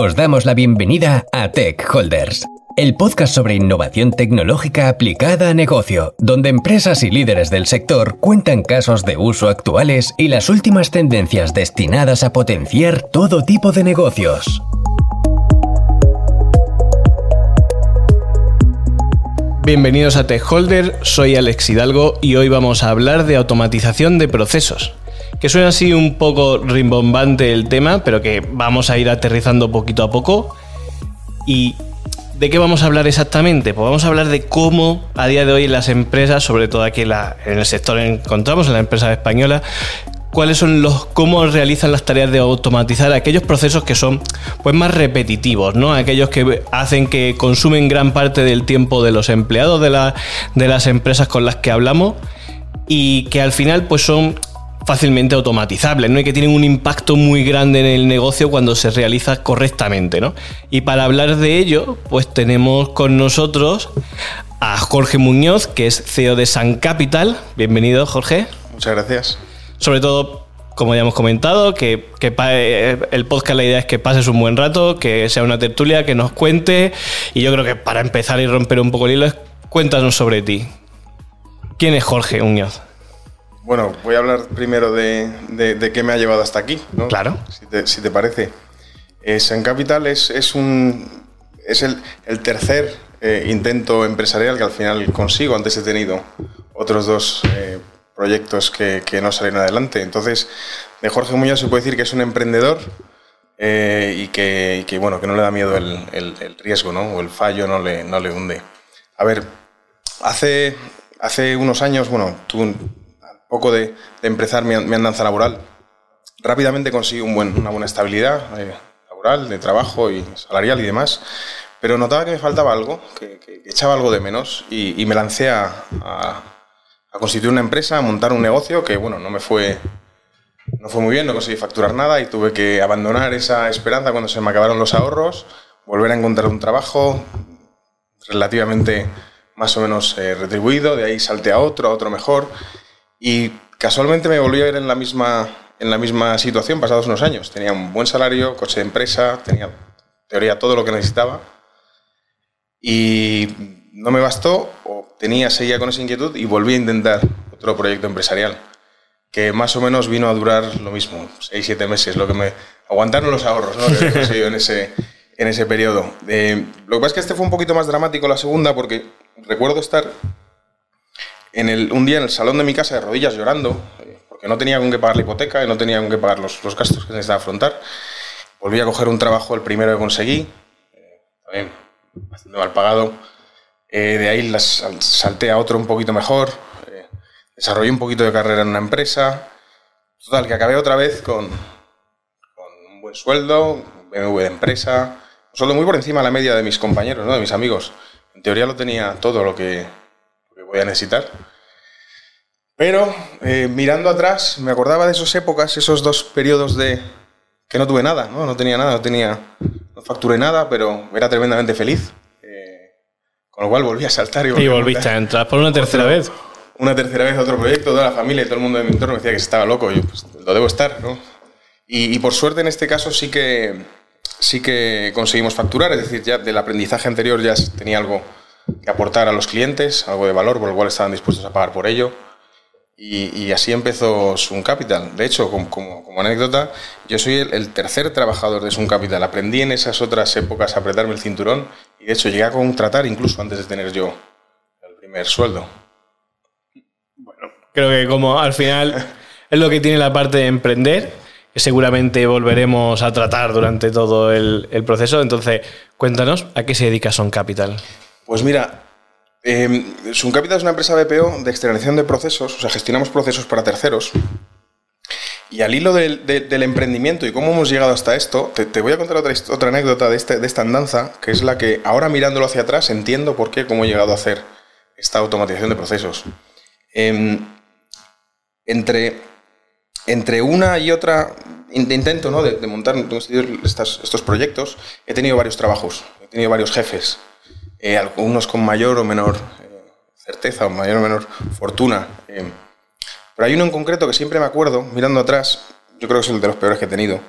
Os damos la bienvenida a Tech Holders, el podcast sobre innovación tecnológica aplicada a negocio, donde empresas y líderes del sector cuentan casos de uso actuales y las últimas tendencias destinadas a potenciar todo tipo de negocios. Bienvenidos a Tech Holder, soy Alex Hidalgo y hoy vamos a hablar de automatización de procesos. Que suena así un poco rimbombante el tema, pero que vamos a ir aterrizando poquito a poco. ¿Y de qué vamos a hablar exactamente? Pues vamos a hablar de cómo a día de hoy las empresas, sobre todo aquí en, el sector en encontramos, en la empresa española, cuáles son los cómo realizan las tareas de automatizar aquellos procesos que son pues más repetitivos, ¿no? Aquellos que hacen que consumen gran parte del tiempo de los empleados de, de las empresas con las que hablamos y que al final pues son fácilmente automatizables, ¿no? Y que tienen un impacto muy grande en el negocio cuando se realiza correctamente, ¿no? Y para hablar de ello, pues tenemos con nosotros a Jorge Muñoz, que es CEO de San Capital. Bienvenido, Jorge. Muchas gracias. Sobre todo, como ya hemos comentado, que, eh, el podcast la idea es que pases un buen rato, que sea una tertulia, que nos cuente. Y yo creo que para empezar y romper un poco el hilo, cuéntanos sobre ti. ¿Quién es Jorge Muñoz? Bueno, voy a hablar primero de, qué me ha llevado hasta aquí, ¿no? Claro. Si te, parece. Eh, Capital es, un, es el, tercer eh, intento empresarial que al final consigo. Antes he tenido otros dos eh, proyectos que, no salieron adelante. Entonces, de Jorge Muñoz se puede decir que es un emprendedor eh, y, que, bueno, que no le da miedo el, riesgo ¿no? o el fallo no le, no le hunde. A ver, hace, hace unos años, bueno, un poco de, empezar mi, andanza laboral, rápidamente conseguí un buen, una buena estabilidad eh, laboral, de trabajo y salarial y demás, pero notaba que me faltaba algo, que, echaba algo de menos y, me lancé a a constituir una empresa, a montar un negocio que, bueno, no me fue, no fue muy bien, no conseguí facturar nada y tuve que abandonar esa esperanza cuando se me acabaron los ahorros, volver a encontrar un trabajo relativamente más o menos eh, retribuido, de ahí salté a otro, a otro mejor y casualmente me volví a ver en la misma, en la misma situación pasados unos años. Tenía un buen salario, coche de empresa, tenía teoría todo lo que necesitaba y no me bastó, o tenía, seguía con esa inquietud y volví a intentar otro proyecto empresarial, que más o menos vino a durar lo mismo, 6-7 meses, lo que me aguantaron los ahorros ¿no? que en ese, en ese periodo. Eh, lo que pasa es que este fue un poquito más dramático la segunda, porque recuerdo estar en el, un día en el salón de mi casa de rodillas llorando, eh, porque no tenía con qué pagar la hipoteca y no tenía con qué pagar los, los gastos que necesitaba afrontar. Volví a coger un trabajo, el primero que conseguí, eh, también mal pagado eh, de ahí salté a otro un poquito mejor, eh, desarrollé un poquito de carrera en una empresa. Total, que acabé otra vez con, un buen sueldo, BMW de empresa, un sueldo muy por encima de la media de mis compañeros, ¿no? de mis amigos. En teoría lo tenía todo lo que, voy a necesitar. Pero eh, mirando atrás, me acordaba de esas épocas, esos dos periodos de que no tuve nada, ¿no? No tenía nada, no tenía, no facturé nada, pero era tremendamente feliz. Con lo cual volví a saltar y, y volviste a, entrar por una tercera vez. Una tercera vez a otro proyecto, toda la familia y todo el mundo de mi entorno me decía que estaba loco. Yo, pues, lo debo estar, ¿no? Y, por suerte en este caso sí que, sí que conseguimos facturar, es decir, ya del aprendizaje anterior ya tenía algo que aportar a los clientes, algo de valor por el cual estaban dispuestos a pagar por ello. Y, así empezó Sun Capital. De hecho, como, como, anécdota, yo soy el, tercer trabajador de Sun Capital. Aprendí en esas otras épocas a apretarme el cinturón y de hecho llegué a contratar incluso antes de tener yo el primer sueldo. Bueno, creo que como al final es lo que tiene la parte de emprender, que seguramente volveremos a tratar durante todo el, el proceso. Entonces, cuéntanos, ¿a qué se dedica Sun Capital? Pues mira, eh, Capital es una empresa BPO de externalización de procesos, o sea, gestionamos procesos para terceros. Y al hilo del, emprendimiento y cómo hemos llegado hasta esto, te, voy a contar otra, anécdota de, este, de, esta andanza, que es la que ahora mirándolo hacia atrás entiendo por qué, cómo he llegado a hacer esta automatización de procesos. Em, entre, entre una y otra intento ¿no? de, montar estos proyectos, he tenido varios trabajos, he tenido varios jefes, eh, algunos con mayor o menor eh, certeza o mayor o menor fortuna. Eh, pero hay uno en concreto que siempre me acuerdo, mirando atrás, yo creo que es el de los peores que he tenido.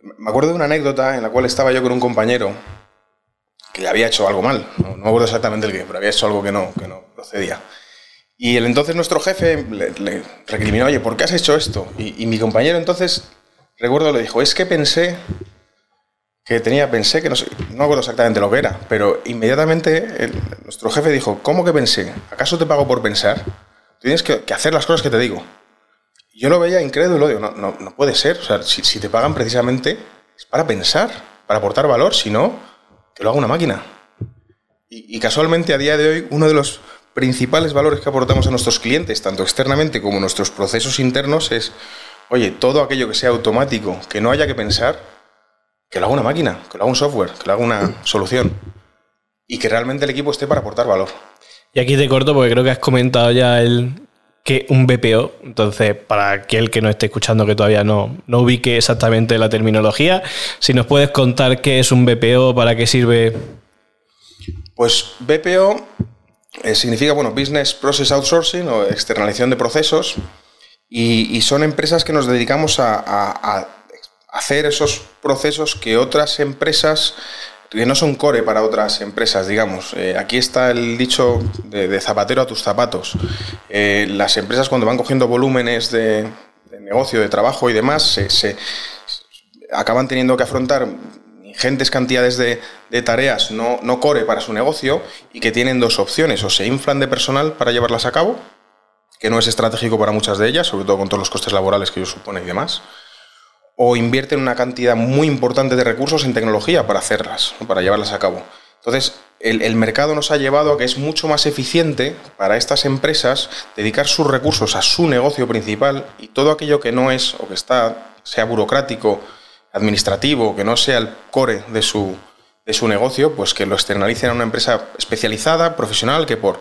me acuerdo de una anécdota en la cual estaba yo con un compañero que le había hecho algo mal. No, me acuerdo exactamente el qué, pero había hecho algo que no, que no procedía. Y el entonces nuestro jefe le, recriminó, oye, ¿por qué has hecho esto? Y, mi compañero entonces, recuerdo, le dijo, es que pensé que tenía, pensé que no no acuerdo exactamente lo que era, pero inmediatamente nuestro jefe dijo, ¿cómo que pensé? ¿Acaso te pago por pensar? Tienes que, hacer las cosas que te digo. yo lo veía incrédulo, digo, no, no, no puede ser. O sea, si, si te pagan precisamente es para pensar, para aportar valor, si no, que lo haga una máquina. Y, casualmente a día de hoy uno de los principales valores que aportamos a nuestros clientes, tanto externamente como nuestros procesos internos, es, oye, todo aquello que sea automático, que no haya que pensar, que lo haga una máquina, que lo haga un software, que lo haga una solución. Y que realmente el equipo esté para aportar valor. Y aquí te corto porque creo que has comentado ya el, que un BPO. Entonces, para aquel que no esté escuchando que todavía no, no ubique exactamente la terminología, si nos puedes contar qué es un BPO, para qué sirve. Pues BPO eh, significa, bueno, Business Process Outsourcing o externalización de procesos. Y, son empresas que nos dedicamos a, a hacer esos procesos que otras empresas que no son core para otras empresas, digamos. Eh, aquí está el dicho de, zapatero a tus zapatos. Eh, las empresas cuando van cogiendo volúmenes de, negocio, de trabajo y demás, se, acaban teniendo que afrontar ingentes cantidades de, tareas no, no, core para su negocio y que tienen dos opciones, o se inflan de personal para llevarlas a cabo, que no es estratégico para muchas de ellas, sobre todo con todos los costes laborales que ello supone y demás, o invierten una cantidad muy importante de recursos en tecnología para hacerlas, para llevarlas a cabo. Entonces, el, mercado nos ha llevado a que es mucho más eficiente para estas empresas dedicar sus recursos a su negocio principal y todo aquello que no es o que está, sea burocrático, administrativo, que no sea el core de su, de su negocio, pues que lo externalicen a una empresa especializada, profesional, que por,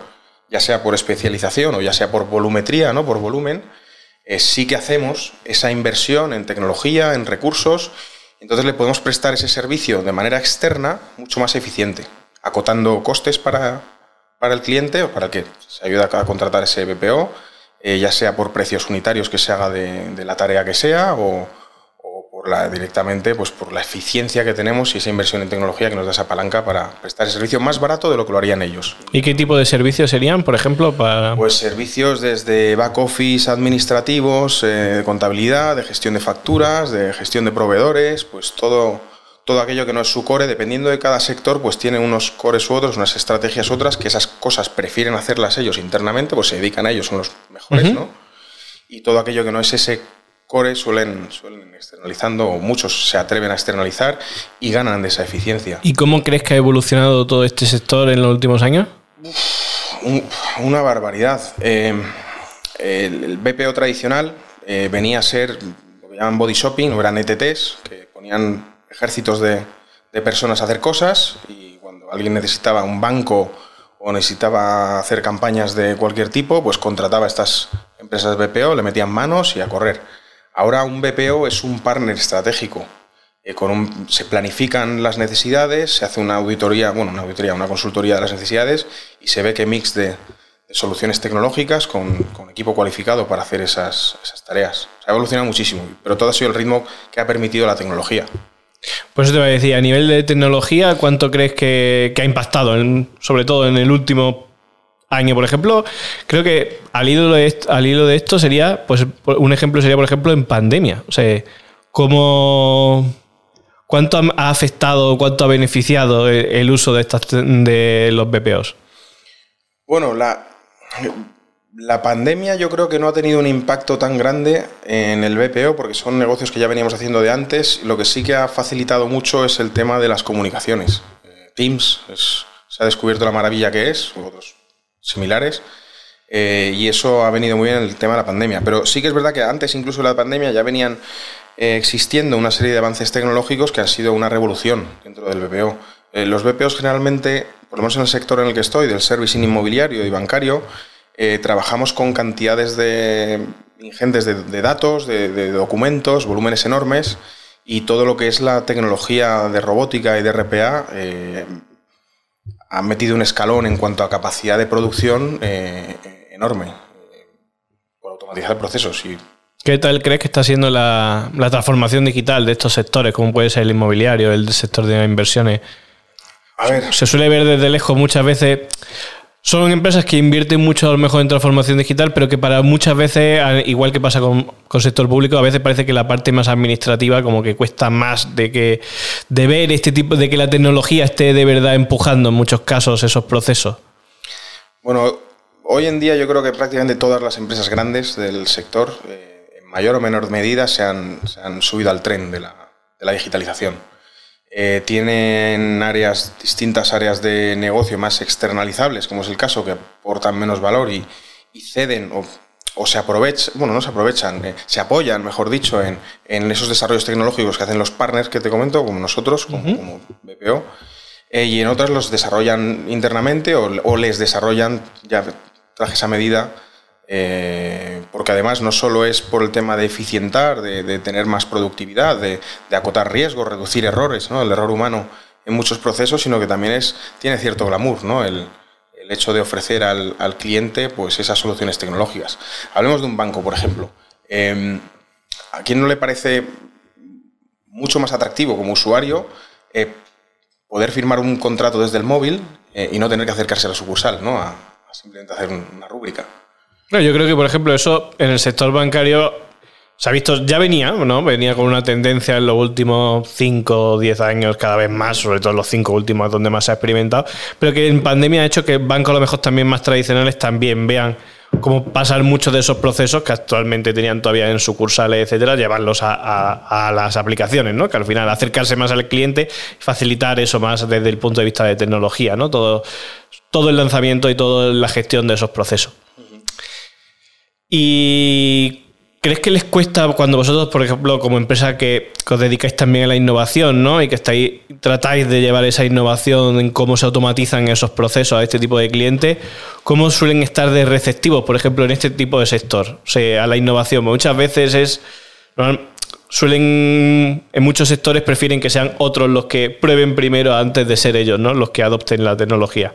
ya sea por especialización o ya sea por volumetría, ¿no? por volumen, eh, sí que hacemos esa inversión en tecnología, en recursos, entonces le podemos prestar ese servicio de manera externa mucho más eficiente, acotando costes para, el cliente o para el que se ayuda a contratar ese BPO, eh, ya sea por precios unitarios que se haga de la tarea que sea o, la, directamente pues por la eficiencia que tenemos y esa inversión en tecnología que nos da esa palanca para prestar el servicio más barato de lo que lo harían ellos. ¿Y qué tipo de servicios serían, por ejemplo? Para... Pues servicios desde back office administrativos, eh, de contabilidad, de gestión de facturas, de gestión de proveedores, pues todo, todo aquello que no es su core, dependiendo de cada sector, pues tiene unos cores u otros, unas estrategias otras, que esas cosas prefieren hacerlas ellos internamente, pues se dedican a ellos, son los mejores, ¿no? Y todo aquello que no es ese core suelen, suelen externalizando, o muchos se atreven a externalizar y ganan de esa eficiencia. ¿Y cómo crees que ha evolucionado todo este sector en los últimos años? una barbaridad. Eh, el, BPO tradicional eh, venía a ser lo que llaman body shopping, o eran ETTs, que ponían ejércitos de, de personas a hacer cosas y cuando alguien necesitaba un banco o necesitaba hacer campañas de cualquier tipo, pues contrataba a estas empresas BPO, le metían manos y a correr. Ahora un BPO es un partner estratégico. Eh, se planifican las necesidades, se hace una auditoría, bueno, una auditoría, una consultoría de las necesidades y se ve que mix de, soluciones tecnológicas con, equipo cualificado para hacer esas, tareas. Se ha evolucionado muchísimo, pero todo ha sido el ritmo que ha permitido la tecnología. Pues eso te voy a decir, a nivel de tecnología, ¿cuánto crees que, ha impactado, sobre todo en el último año, por ejemplo, creo que al hilo de esto, sería, pues un ejemplo sería, por ejemplo, en pandemia. O sea, cómo cuánto ha afectado, cuánto ha beneficiado el, uso de estas de los BPOs. Bueno, la, la pandemia yo creo que no ha tenido un impacto tan grande en el BPO porque son negocios que ya veníamos haciendo de antes. Lo que sí que ha facilitado mucho es el tema de las comunicaciones. Eh, Teams se ha descubierto la maravilla que es, otros similares. Eh, y eso ha venido muy bien en el tema de la pandemia. Pero sí que es verdad que antes incluso de la pandemia ya venían eh, existiendo una serie de avances tecnológicos que han sido una revolución dentro del BPO. Eh, los BPOs generalmente, por lo menos en el sector en el que estoy, del servicing inmobiliario y bancario, trabajamos con cantidades de, ingentes de, datos, de, documentos, volúmenes enormes y todo lo que es la tecnología de robótica y de RPA ha metido un escalón en cuanto a capacidad de producción eh, enorme por automatizar procesos. Y ¿Qué tal crees que está siendo la, transformación digital de estos sectores, como puede ser el inmobiliario, el sector de inversiones? A ver. Se suele ver desde lejos muchas veces. Son empresas que invierten mucho a lo mejor en transformación digital, pero que para muchas veces, igual que pasa con, el sector público, a veces parece que la parte más administrativa como que cuesta más de que de ver este tipo de que la tecnología esté de verdad empujando en muchos casos esos procesos. Bueno, hoy en día yo creo que prácticamente todas las empresas grandes del sector eh, mayor o menor medida se han, subido al tren de la, digitalización. Eh, tienen áreas, distintas áreas de negocio más externalizables, como es el caso, que aportan menos valor y, ceden o, se aprovechan, bueno, no se aprovechan, eh, se apoyan, mejor dicho, en, esos desarrollos tecnológicos que hacen los partners que te comento, como nosotros, como, BPO, eh, y en otras los desarrollan internamente o, o les desarrollan ya trajes a medida eh, porque además no solo es por el tema de eficientar, de, tener más productividad, de, acotar riesgos, reducir errores, ¿no? el error humano en muchos procesos, sino que también es, tiene cierto glamour, ¿no? el, hecho de ofrecer al, cliente pues, esas soluciones tecnológicas. Hablemos de un banco, por ejemplo. Em, ¿A quién no le parece mucho más atractivo como usuario eh, poder firmar un contrato desde el móvil eh, y no tener que acercarse a la sucursal, ¿no? a simplemente hacer una rúbrica? Yo creo que, por ejemplo, eso en el sector bancario se ha visto, ya venía, ¿no? Venía con una tendencia en los últimos 5 o 10 años, cada vez más, sobre todo en los 5 últimos donde más se ha experimentado, pero que en pandemia ha hecho que bancos a lo mejor también más tradicionales también vean cómo pasar muchos de esos procesos que actualmente tenían todavía en sucursales, etcétera, llevarlos a, las aplicaciones, ¿no? Que al final acercarse más al cliente facilitar eso más desde el punto de vista de tecnología, ¿no? Todo, todo el lanzamiento y toda la gestión de esos procesos. ¿Y crees que les cuesta cuando vosotros, por ejemplo, como empresa que, os dedicáis también a la innovación, ¿no? Y que estáis, tratáis de llevar esa innovación en cómo se automatizan esos procesos a este tipo de clientes, ¿cómo suelen estar de receptivos, por ejemplo, en este tipo de sector? O sea, a la innovación. Muchas veces es. Suelen, en muchos sectores prefieren que sean otros los que prueben primero antes de ser ellos, ¿no? Los que adopten la tecnología.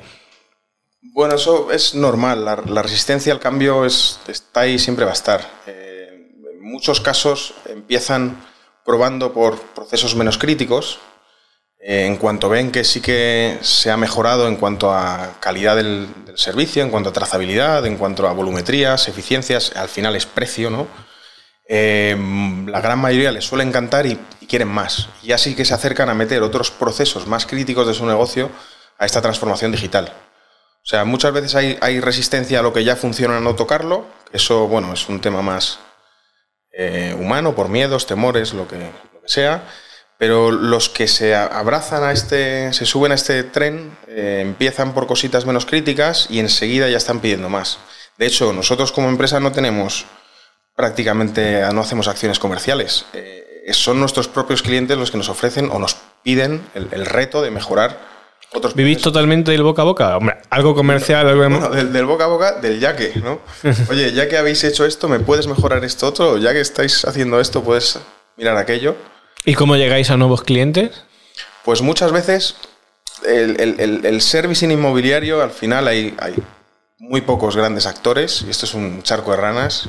Bueno, eso es normal. La, resistencia al cambio es, está ahí siempre va a estar. Eh, en muchos casos empiezan probando por procesos menos críticos. Eh, en cuanto ven que sí que se ha mejorado en cuanto a calidad del, servicio, en cuanto a trazabilidad, en cuanto a volumetrías, eficiencias, al final es precio, ¿no? Eh, la gran mayoría les suele encantar y, y quieren más. Y así que se acercan a meter otros procesos más críticos de su negocio a esta transformación digital. O sea, muchas veces hay, resistencia a lo que ya funciona no tocarlo. Eso, bueno, es un tema más eh, humano, por miedos, temores, lo que, sea. Pero los que se abrazan a este, se suben a este tren, eh, empiezan por cositas menos críticas y enseguida ya están pidiendo más. De hecho, nosotros como empresa no tenemos prácticamente, no hacemos acciones comerciales. Eh, son nuestros propios clientes los que nos ofrecen o nos piden el reto de mejorar ¿Vivís totalmente del boca a boca? algo comercial, algo del, boca a boca, del ya que, ¿no? Oye, ya que habéis hecho esto, ¿me puedes mejorar esto otro? Ya que estáis haciendo esto, ¿puedes mirar aquello? ¿Y cómo llegáis a nuevos clientes? Pues muchas veces el, el, servicing inmobiliario, al final hay, hay, muy pocos grandes actores, y esto es un charco de ranas,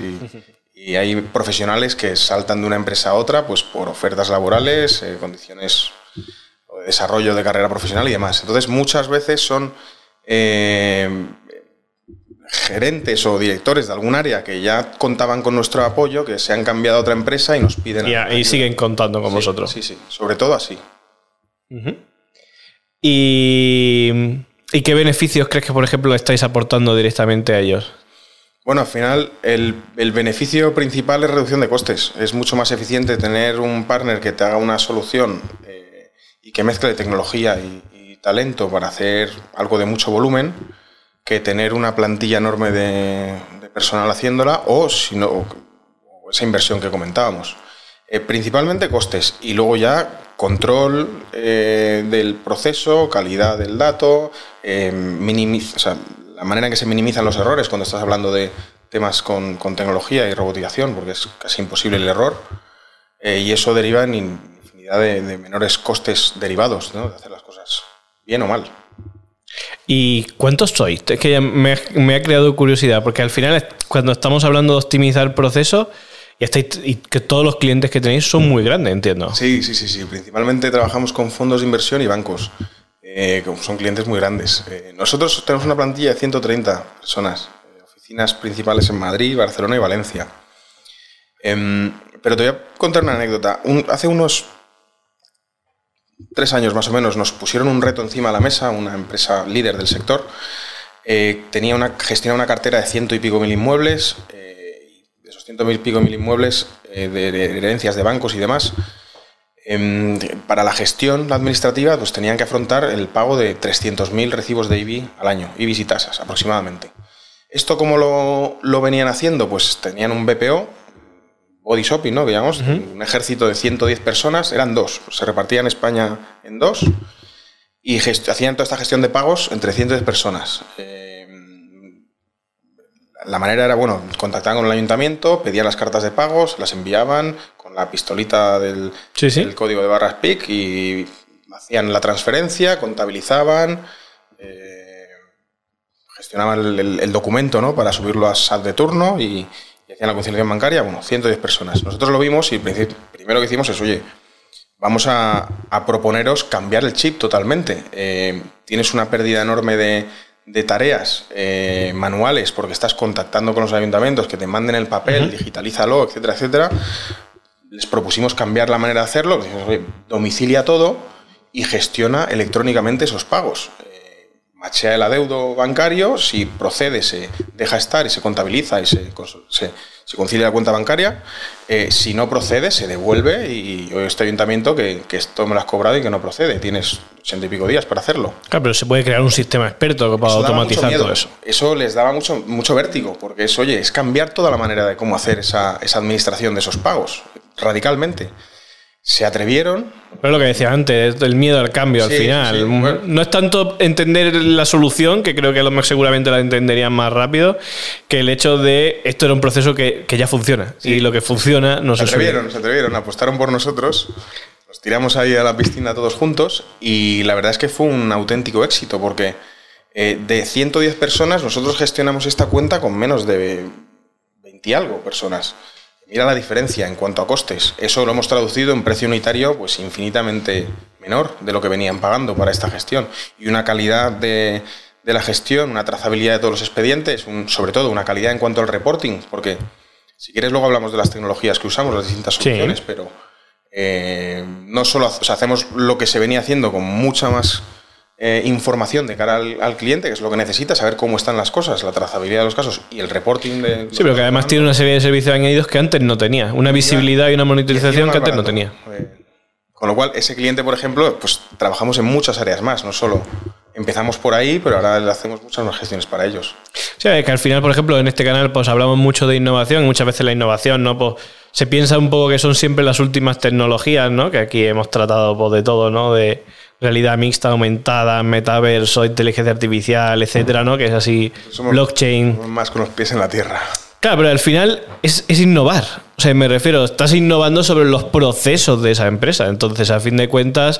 y, hay profesionales que saltan de una empresa a otra pues por ofertas laborales, eh, condiciones desarrollo de carrera profesional y demás. Entonces, muchas veces son eh, gerentes o directores de algún área que ya contaban con nuestro apoyo, que se han cambiado a otra empresa y nos piden... Y, siguen contando con vosotros. Sí, sí, sobre todo así. y, qué beneficios crees que, por ejemplo, estáis aportando directamente a ellos? Bueno, al final el, el, beneficio principal es reducción de costes. Es mucho más eficiente tener un partner que te haga una solución y que mezcle tecnología y, talento para hacer algo de mucho volumen que tener una plantilla enorme de, personal haciéndola o, si no, esa inversión que comentábamos. Eh, principalmente costes y luego ya control eh, del proceso, calidad del dato, eh, la manera en que se minimizan los errores cuando estás hablando de temas con, con tecnología y robotización, porque es casi imposible el error, y eso deriva en de, menores costes derivados, ¿no? de hacer las cosas bien o mal. ¿Y cuántos sois? Es que me, ha creado curiosidad, porque al final, cuando estamos hablando de optimizar procesos, y, que todos los clientes que tenéis son muy grandes, entiendo. Sí, sí, sí, sí. Principalmente trabajamos con fondos de inversión y bancos. Eh, son clientes muy grandes. Eh, nosotros tenemos una plantilla de 130 personas, eh, oficinas principales en Madrid, Barcelona y Valencia. Em, pero te voy a contar una anécdota. hace unos tres años más o menos nos pusieron un reto encima de la mesa, una empresa líder del sector. tenía una, gestionaba una cartera de ciento y pico mil inmuebles, de esos ciento y pico mil inmuebles de herencias de bancos y demás, Em, para la gestión administrativa, pues tenían que afrontar el pago de 300.000 recibos de IBI al año, IBIs y tasas aproximadamente. ¿Esto cómo lo, venían haciendo? Pues tenían un BPO, body shopping, ¿no? Digamos, un ejército de 110 personas, eran dos, se repartían España en dos y hacían toda esta gestión de pagos entre 110 personas. Em, la manera era, bueno, contactaban con el ayuntamiento, pedían las cartas de pagos, las enviaban, la pistolita del, código de barras PIC y hacían la transferencia, contabilizaban, eh, gestionaban el, documento ¿no? para subirlo a SAT de turno y, hacían la conciliación bancaria, bueno, 110 personas. Nosotros lo vimos y primero que hicimos es, oye, vamos a, proponeros cambiar el chip totalmente. Eh, tienes una pérdida enorme de, tareas eh, manuales porque estás contactando con los ayuntamientos que te manden el papel, digitalízalo, etcétera, etcétera les propusimos cambiar la manera de hacerlo, domicilia todo y gestiona electrónicamente esos pagos. Machea el adeudo bancario, si procede se deja estar y se contabiliza y se, se, concilia la cuenta bancaria, eh, si no procede se devuelve y este ayuntamiento que, esto me lo has cobrado y que no procede, tienes ochenta y pico días para hacerlo. Claro, pero se puede crear un sistema experto para automatizar todo eso. Eso les daba mucho, mucho vértigo, porque es, oye, es cambiar toda la manera de cómo hacer esa, esa administración de esos pagos radicalmente. Se atrevieron. Pero lo que decía antes, el miedo al cambio al final. No es tanto entender la solución, que creo que los más seguramente la entenderían más rápido, que el hecho de esto era un proceso que, ya funciona. Y lo que funciona no se atrevieron, se atrevieron, apostaron por nosotros. Nos tiramos ahí a la piscina todos juntos y la verdad es que fue un auténtico éxito porque eh, de 110 personas nosotros gestionamos esta cuenta con menos de 20 y algo personas. Mira la diferencia en cuanto a costes. Eso lo hemos traducido en precio unitario pues infinitamente menor de lo que venían pagando para esta gestión. Y una calidad de, la gestión, una trazabilidad de todos los expedientes, sobre todo una calidad en cuanto al reporting, porque si quieres luego hablamos de las tecnologías que usamos, las distintas soluciones, pero eh, no solo hacemos lo que se venía haciendo con mucha más eh, información de cara al, cliente, que es lo que necesita, saber cómo están las cosas, la trazabilidad de los casos y el reporting de... Sí, pero que además tiene una serie de servicios añadidos que antes no tenía, una visibilidad y una monitorización que antes no tenía. Eh, con lo cual, ese cliente, por ejemplo, pues trabajamos en muchas áreas más, no solo empezamos por ahí, pero ahora le hacemos muchas más gestiones para ellos. Sí, que al final, por ejemplo, en este canal pues hablamos mucho de innovación, y muchas veces la innovación, ¿no? Pues, se piensa un poco que son siempre las últimas tecnologías, ¿no? Que aquí hemos tratado pues, de todo, ¿no? De realidad mixta, aumentada, metaverso, inteligencia artificial, etcétera, ¿no? Que es así, blockchain. Más con los pies en la tierra. Claro, pero al final es, innovar. O sea, me refiero, estás innovando sobre los procesos de esa empresa. Entonces, a fin de cuentas,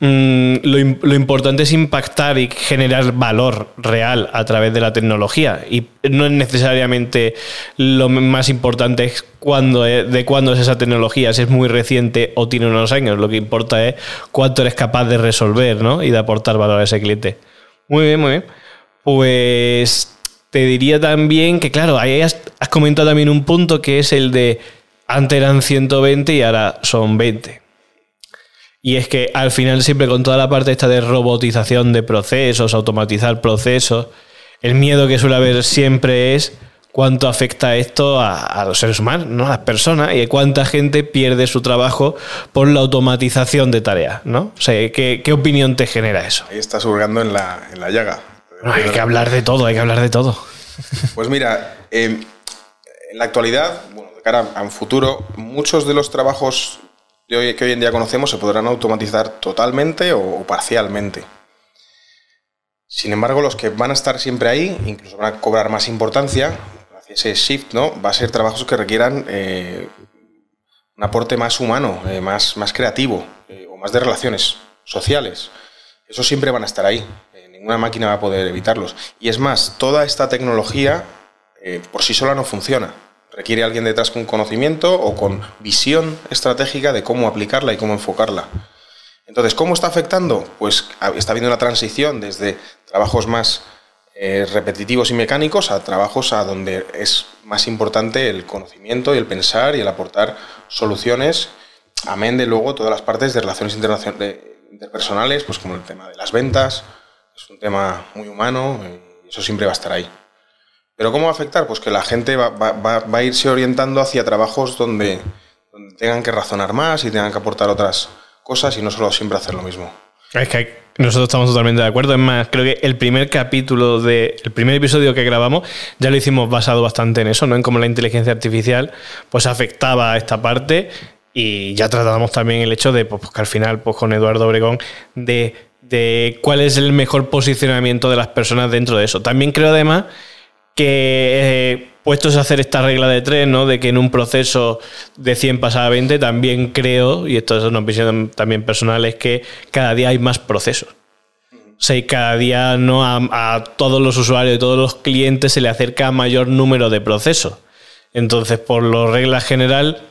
mm, lo, importante es impactar y generar valor real a través de la tecnología. Y no es necesariamente lo más importante es cuándo, de cuándo es esa tecnología, si es muy reciente o tiene unos años. Lo que importa es cuánto eres capaz de resolver ¿no? y de aportar valor a ese cliente. Muy bien, muy bien. Pues te diría también que, claro, ahí has, comentado también un punto que es el de antes eran 120 y ahora son 20. Y es que al final siempre con toda la parte esta de robotización de procesos, automatizar procesos, el miedo que suele haber siempre es cuánto afecta esto a, los seres humanos, ¿no? a las personas, y cuánta gente pierde su trabajo por la automatización de tareas. ¿no? O sea, ¿qué, opinión te genera eso? Ahí estás hurgando en la, en la llaga hay que hablar de todo, hay que hablar de todo. Pues mira, em, en la actualidad, bueno, de cara a un futuro, muchos de los trabajos que hoy en día conocemos se podrán automatizar totalmente o, parcialmente. Sin embargo, los que van a estar siempre ahí, incluso van a cobrar más importancia, ese shift, ¿no? Va a ser trabajos que requieran eh, un aporte más humano, eh, más, más creativo eh, o más de relaciones sociales. Esos siempre van a estar ahí ninguna máquina va a poder evitarlos. Y es más, toda esta tecnología eh, por sí sola no funciona. requiere alguien detrás con conocimiento o con visión estratégica de cómo aplicarla y cómo enfocarla. Entonces, ¿cómo está afectando? Pues está habiendo una transición desde trabajos más eh, repetitivos y mecánicos a trabajos a donde es más importante el conocimiento y el pensar y el aportar soluciones, amén de luego todas las partes de relaciones interpersonales, pues como el tema de las ventas, es un tema muy humano y eso siempre va a estar ahí. Pero ¿cómo va a afectar? Pues que la gente va, a irse orientando hacia trabajos donde, donde tengan que razonar más y tengan que aportar otras cosas y no solo siempre hacer lo mismo. Es que nosotros estamos totalmente de acuerdo. Es más, creo que el primer capítulo de. El primer episodio que grabamos ya lo hicimos basado bastante en eso, ¿no? En cómo la inteligencia artificial pues afectaba a esta parte. Y ya tratamos también el hecho de, pues, que al final, pues con Eduardo Obregón, de, de cuál es el mejor posicionamiento de las personas dentro de eso. También creo además que eh, puestos a hacer esta regla de tres, ¿no? De que en un proceso de 100 pasa a 20, también creo, y esto es una visión también personal, es que cada día hay más procesos. O sea, y cada día no a, todos los usuarios y todos los clientes se le acerca mayor número de procesos. Entonces, por lo regla general,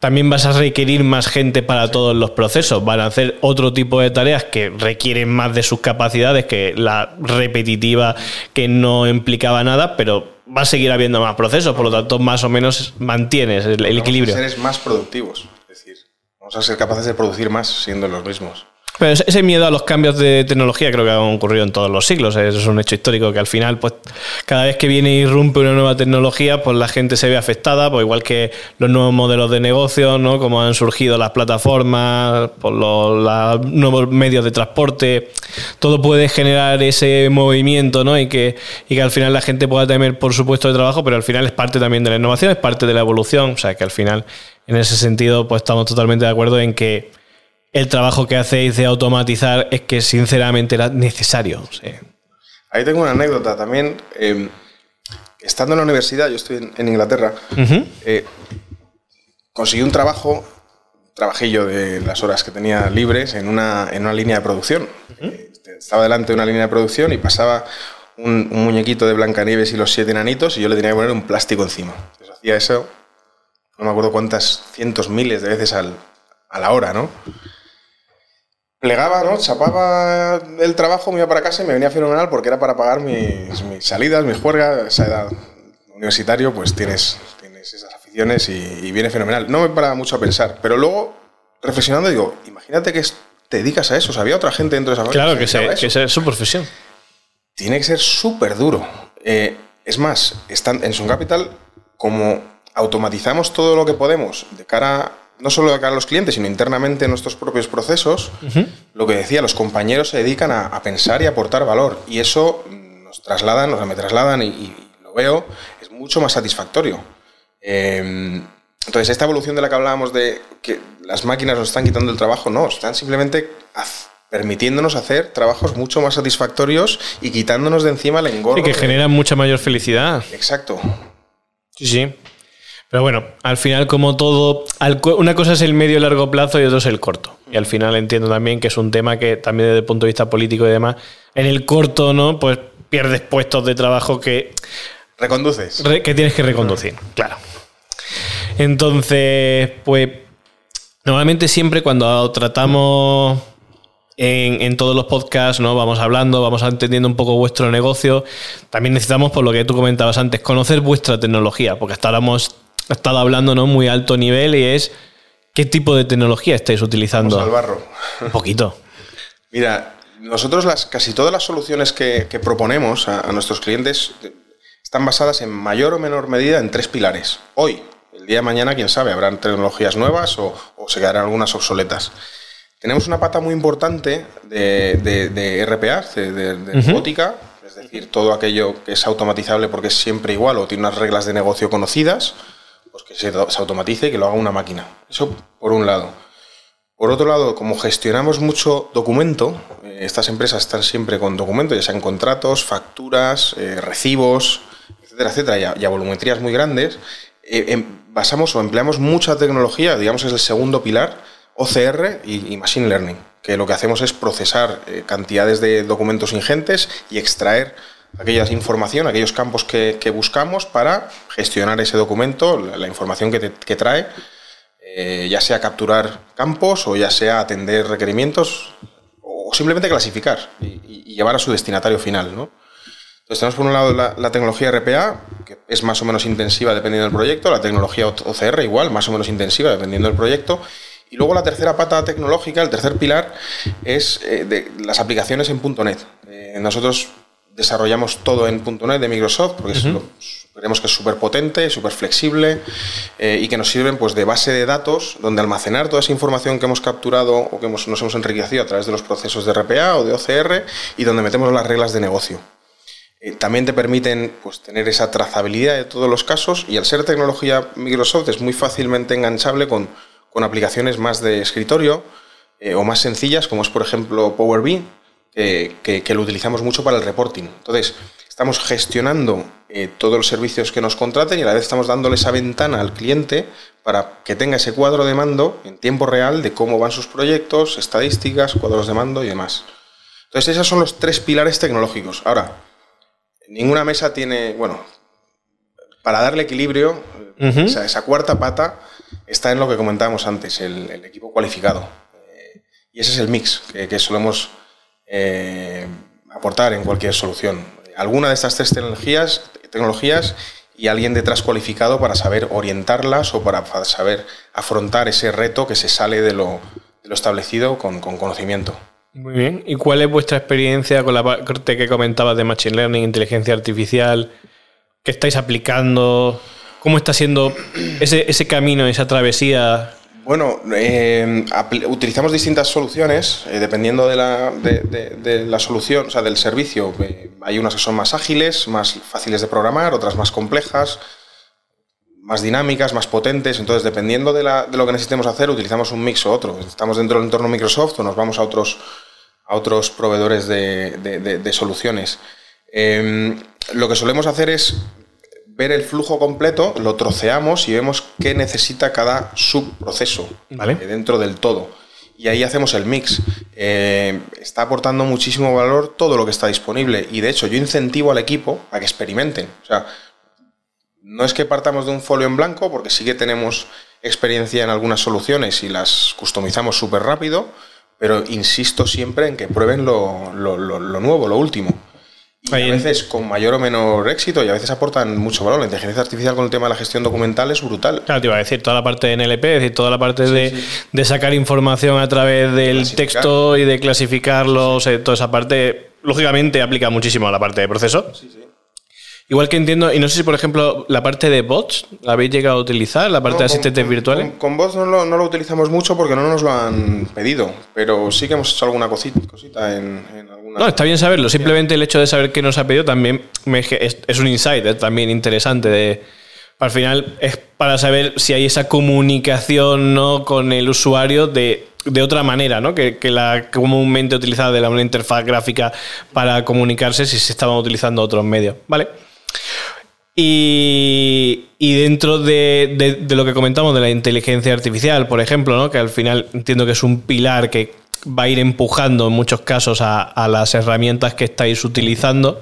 también vas a requerir más gente para todos los procesos. Van a hacer otro tipo de tareas que requieren más de sus capacidades que la repetitiva que no implicaba nada, pero va a seguir habiendo más procesos, por lo tanto, más o menos mantienes el, equilibrio. Vamos a ser más productivos, es decir, vamos a ser capaces de producir más siendo los mismos. Pero ese miedo a los cambios de tecnología creo que ha ocurrido en todos los siglos. Eso es un hecho histórico que al final, pues, cada vez que viene y irrumpe una nueva tecnología, pues la gente se ve afectada, pues igual que los nuevos modelos de negocio, ¿no? Como han surgido las plataformas, pues los nuevos medios de transporte, todo puede generar ese movimiento, ¿no? Y que, y que al final la gente pueda temer por su puesto de trabajo, pero al final es parte también de la innovación, es parte de la evolución. O sea que al final, en ese sentido, pues estamos totalmente de acuerdo en que el trabajo que hacéis de automatizar es que sinceramente era necesario. Ahí tengo una anécdota también. Em, estando en la universidad, yo estoy en, Inglaterra, eh, conseguí un trabajo, trabajillo de las horas que tenía libres en una, en una línea de producción. Eh, estaba delante de una línea de producción y pasaba un, muñequito de Blancanieves y los siete enanitos y yo le tenía que poner un plástico encima. Entonces hacía eso, no me acuerdo cuántas cientos, miles de veces al, a la hora, ¿no? Plegaba, ¿no? Chapaba el trabajo, me iba para casa y me venía fenomenal porque era para pagar mis, salidas, mis juergas. Esa edad universitario, pues tienes, tienes esas aficiones y, viene fenomenal. No me para mucho a pensar, pero luego, reflexionando, digo, imagínate que te dedicas a eso. O sea, había otra gente dentro de esa Claro, que, sé, que es su profesión. Tiene que ser súper duro. Eh, es más, están en Sun Capital, como automatizamos todo lo que podemos de cara no solo de cara a los clientes, sino internamente en nuestros propios procesos, lo que decía, los compañeros se dedican a, pensar y aportar valor. Y eso nos trasladan, nos me trasladan y, lo veo, es mucho más satisfactorio. Em, entonces, esta evolución de la que hablábamos de que las máquinas nos están quitando el trabajo, no, están simplemente permitiéndonos hacer trabajos mucho más satisfactorios y quitándonos de encima el engorro. Y que generan mucha mayor felicidad. Exacto. Sí, sí. Pero bueno, al final, como todo, una cosa es el medio y largo plazo y otra es el corto. Y al final entiendo también que es un tema que también desde el punto de vista político y demás, en el corto, ¿no? Pues pierdes puestos de trabajo que. Reconduces. que tienes que reconducir, claro. Entonces, pues. Normalmente siempre cuando tratamos en, en, todos los podcasts, ¿no? Vamos hablando, vamos entendiendo un poco vuestro negocio. También necesitamos, por lo que tú comentabas antes, conocer vuestra tecnología, porque hasta ahora hemos estado hablando ¿no? muy alto nivel y es qué tipo de tecnología estáis utilizando. Vamos al barro. Un poquito. Mira, nosotros las, casi todas las soluciones que, proponemos a, nuestros clientes están basadas en mayor o menor medida en tres pilares. Hoy, el día de mañana, quién sabe, habrán tecnologías nuevas o, se quedarán algunas obsoletas. Tenemos una pata muy importante de, RPA, de, robótica, es decir, todo aquello que es automatizable porque es siempre igual o tiene unas reglas de negocio conocidas que se, automatice y que lo haga una máquina. Eso por un lado. Por otro lado, como gestionamos mucho documento, eh, estas empresas están siempre con documento, ya sean contratos, facturas, eh, recibos, etcétera, etcétera, y a, volumetrías muy grandes, eh, em, basamos o empleamos mucha tecnología, digamos es el segundo pilar, OCR y, Machine Learning, que lo que hacemos es procesar cantidades de documentos ingentes y extraer aquella información, aquellos campos que, buscamos para gestionar ese documento, la, información que, trae, eh, ya sea capturar campos o ya sea atender requerimientos o simplemente clasificar y, llevar a su destinatario final. ¿no? Entonces tenemos por un lado la, tecnología RPA, que es más o menos intensiva dependiendo del proyecto, la tecnología OCR igual, más o menos intensiva dependiendo del proyecto, y luego la tercera pata tecnológica, el tercer pilar, es eh, de las aplicaciones en .NET. Eh, nosotros desarrollamos todo en .NET de Microsoft, porque creemos que es súper potente, súper flexible eh, y que nos sirven pues, de base de datos donde almacenar toda esa información que hemos capturado o que nos hemos enriquecido a través de los procesos de RPA o de OCR y donde metemos las reglas de negocio. también te permiten pues, tener esa trazabilidad de todos los casos y al ser tecnología Microsoft es muy fácilmente enganchable con con aplicaciones más de escritorio eh, o más sencillas, como es por ejemplo Power BI, que, lo utilizamos mucho para el reporting. Entonces, estamos gestionando eh, todos los servicios que nos contraten y a la vez estamos dándole esa ventana al cliente para que tenga ese cuadro de mando en tiempo real de cómo van sus proyectos, estadísticas, cuadros de mando y demás. Entonces, esos son los tres pilares tecnológicos. Ahora, ninguna mesa tiene, bueno, para darle equilibrio, esa, cuarta pata está en lo que comentábamos antes, el, equipo cualificado. Eh, y ese es el mix que, solemos eh, aportar en cualquier solución. Alguna de estas tres tecnologías, y alguien detrás cualificado para saber orientarlas o para saber afrontar ese reto que se sale de lo, establecido con, conocimiento. Muy bien. ¿Y cuál es vuestra experiencia con la parte que comentabas de Machine Learning, inteligencia artificial? ¿Qué estáis aplicando? ¿Cómo está siendo ese camino, esa travesía? Bueno, eh, utilizamos distintas soluciones eh, dependiendo de la, de, la, solución, o sea, del servicio. Eh, hay unas que son más ágiles, más fáciles de programar, otras más complejas, más dinámicas, más potentes. Entonces, dependiendo de, lo que necesitemos hacer, utilizamos un mix o otro. Estamos dentro del entorno Microsoft o nos vamos a otros, a otros proveedores de, soluciones. lo que solemos hacer es ver el flujo completo, lo troceamos y vemos qué necesita cada subproceso ¿Vale? Eh, dentro del todo. Y ahí hacemos el mix. Eh, está aportando muchísimo valor todo lo que está disponible. Y de hecho, yo incentivo al equipo a que experimenten. O sea, no es que partamos de un folio en blanco, porque sí que tenemos experiencia en algunas soluciones y las customizamos súper rápido, pero insisto siempre en que prueben lo nuevo, lo último. Y a veces con mayor o menor éxito y a veces aportan mucho valor. La inteligencia artificial con el tema de la gestión documental es brutal. Claro, te iba a decir, toda la parte de NLP, es decir, toda la parte de, sacar información a través del texto y de clasificarlos, toda esa parte, lógicamente aplica muchísimo a la parte de proceso. Sí, sí. Igual que entiendo, y no sé si por ejemplo la parte de bots, ¿la habéis llegado a utilizar? ¿La parte de asistentes virtuales? Con, bots no lo, no lo, utilizamos mucho porque no nos lo han pedido, pero sí que hemos hecho alguna cosita, cosita en, alguna... No, está bien saberlo, simplemente el hecho de saber qué nos ha pedido también es, un insight eh, también interesante de... Al final es para saber si hay esa comunicación ¿no? con el usuario de, de otra manera, ¿no? Que, que, la comúnmente utilizada de la, una interfaz gráfica para comunicarse si se estaban utilizando otros medios. ¿Vale? Y, dentro de, lo que comentamos de la inteligencia artificial, por ejemplo, ¿no? que al final entiendo que es un pilar que va a ir empujando en muchos casos a, las herramientas que estáis utilizando,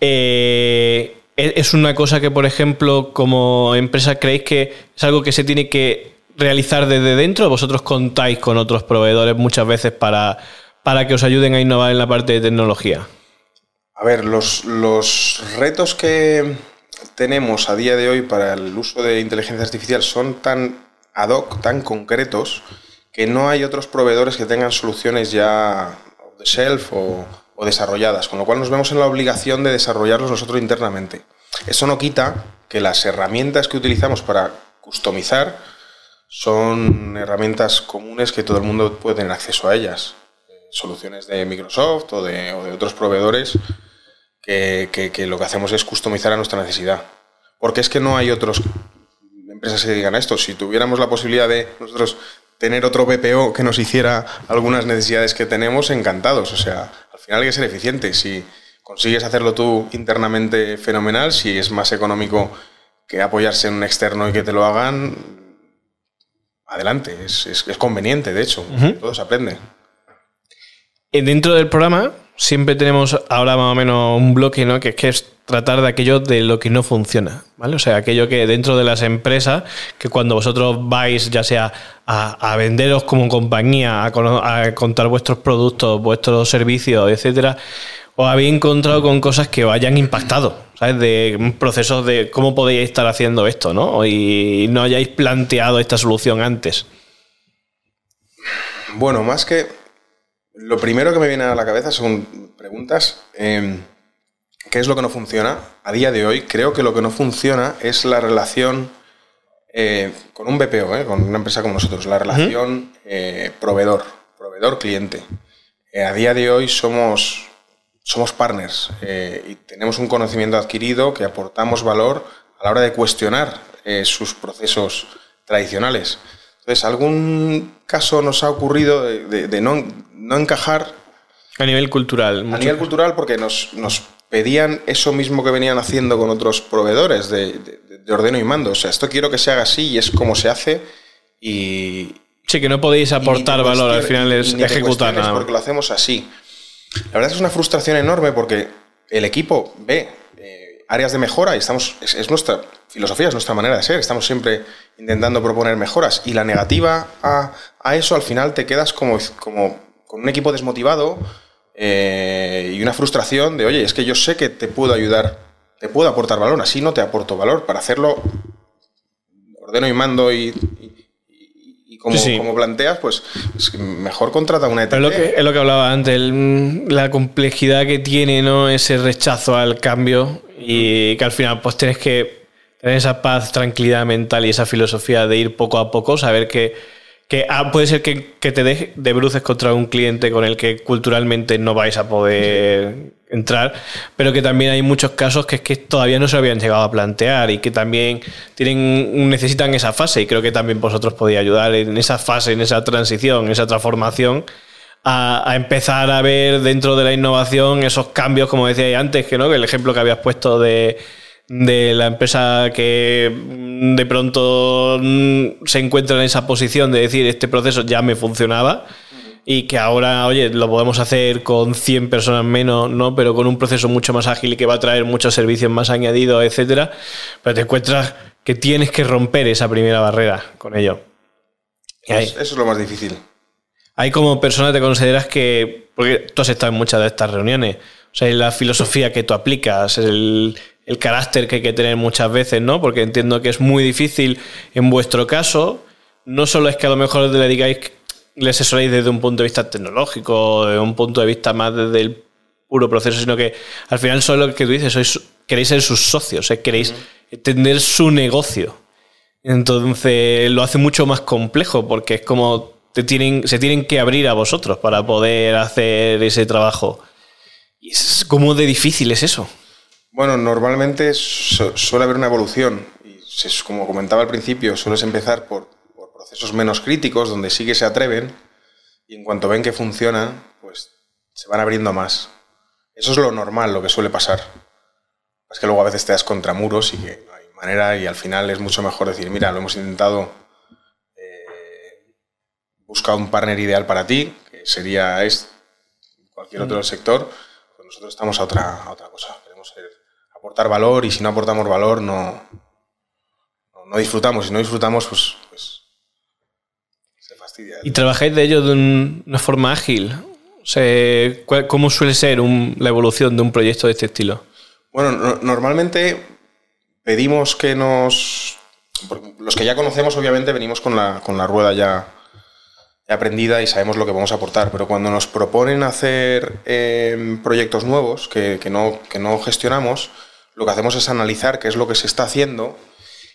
eh, es una cosa que, por ejemplo, como empresa creéis que es algo que se tiene que realizar desde dentro. Vosotros contáis con otros proveedores muchas veces para, para que os ayuden a innovar en la parte de tecnología. A ver, los, retos que tenemos a día de hoy para el uso de inteligencia artificial son tan ad hoc, tan concretos, que no hay otros proveedores que tengan soluciones ya de shelf o, desarrolladas, con lo cual nos vemos en la obligación de desarrollarlos nosotros internamente. Eso no quita que las herramientas que utilizamos para customizar son herramientas comunes que todo el mundo puede tener acceso a ellas. Soluciones de Microsoft o de, otros proveedores que, lo que hacemos es customizar a nuestra necesidad. Porque es que no hay otras empresas que digan esto. Si tuviéramos la posibilidad de nosotros tener otro BPO que nos hiciera algunas necesidades que tenemos, encantados. O sea, al final hay que ser eficiente. Si consigues hacerlo tú internamente, fenomenal. Si es más económico que apoyarse en un externo y que te lo hagan, adelante. Es, conveniente, de hecho. Todo se aprende. Eh, dentro del programa siempre tenemos ahora más o menos un bloque, ¿no? Que es que es tratar de aquello de lo que no funciona, ¿vale? O sea, aquello que dentro de las empresas, que cuando vosotros vais ya sea a, venderos como compañía, a, contar vuestros productos, vuestros servicios, etcétera, os habéis encontrado con cosas que os hayan impactado, ¿sabes? De procesos de cómo podéis estar haciendo esto, ¿no? Y no hayáis planteado esta solución antes. Bueno, más que lo primero que me viene a la cabeza son preguntas. Em, ¿Qué es lo que no funciona? A día de hoy creo que lo que no funciona es la relación eh, con un BPO, eh, con una empresa como nosotros, la relación eh, proveedor, proveedor-cliente. a día de hoy somos, somos partners y tenemos un conocimiento adquirido que aportamos valor a la hora de cuestionar sus procesos tradicionales. Entonces, algún caso nos ha ocurrido de, no, no, encajar. A nivel cultural. A nivel cultural, porque nos, nos, pedían eso mismo que venían haciendo con otros proveedores de, de, ordeno y mando. O sea, esto quiero que se haga así y es como se hace. Y. Sí, que no podéis aportar valor, al final es ejecutar nada. Porque lo hacemos así. La verdad es es una frustración enorme porque el equipo ve áreas de mejora y estamos, es, nuestra filosofía, es nuestra manera de ser, estamos siempre intentando proponer mejoras y la negativa a, a eso al final te quedas como, como con un equipo desmotivado eh, y una frustración de, oye, es que yo sé que te puedo ayudar, te puedo aportar valor, así no te aporto valor, para hacerlo ordeno y mando y, como, como, planteas, pues mejor contrata una ETP. es lo que, es lo que hablaba antes, la complejidad que tiene ¿no? ese rechazo al cambio y que al final pues tienes que tener esa paz, tranquilidad mental y esa filosofía de ir poco a poco, saber que, que ah, puede ser que, te deje de bruces contra un cliente con el que culturalmente no vais a poder entrar, pero que también hay muchos casos que es que todavía no se habían llegado a plantear y que también tienen, necesitan esa fase y creo que también vosotros podéis ayudar en esa fase, en esa transición, en esa transformación a, empezar a ver dentro de la innovación esos cambios, como decía antes, que, ¿no? que el ejemplo que habías puesto de, la empresa que de pronto mm, se encuentra en esa posición de decir este proceso ya me funcionaba y que ahora, oye, lo podemos hacer con 100 personas menos, ¿no? Pero con un proceso mucho más ágil y que va a traer muchos servicios más añadidos, etcétera. Pero te encuentras que tienes que romper esa primera barrera con ello. eso es lo más difícil. Hay como persona te consideras que, porque tú has estado en muchas de estas reuniones, o sea, la filosofía que tú aplicas, el, carácter que hay que tener muchas veces, ¿no? Porque entiendo que es muy difícil en vuestro caso, no solo es que a lo mejor le digáis, le asesoréis desde un punto de vista tecnológico, desde un punto de vista más desde el puro proceso, sino que al final solo lo que tú dices, sois, queréis ser sus socios, queréis entender su negocio. Entonces lo hace mucho más complejo porque es como tienen, se tienen que abrir a vosotros para poder hacer ese trabajo. ¿Y es, ¿Cómo de difícil es eso? Bueno, normalmente suele haber una evolución. Y como comentaba al principio, sueles empezar por, procesos menos críticos, donde sí que se atreven, y en cuanto ven que funcionan, pues se van abriendo más. Eso es lo normal, lo que suele pasar. Es que luego a veces te das contra muros y que no hay manera, y al final es mucho mejor decir, mira, lo hemos intentado busca un partner ideal para ti, que sería es cualquier otro mm. sector, pues nosotros estamos a otra, otra cosa. Aportar valor y si no aportamos valor no, no, disfrutamos. Si no disfrutamos, pues, pues, se fastidia. ¿Y trabajáis de ello de una forma ágil? O sea, ¿Cómo suele ser la evolución de un proyecto de este estilo? Bueno, normalmente pedimos que nos... Los que ya conocemos, obviamente, venimos con la, con la rueda ya aprendida y sabemos lo que vamos a aportar, pero cuando nos proponen hacer em, proyectos nuevos que, no, que no gestionamos, lo que hacemos es analizar qué es lo que se está haciendo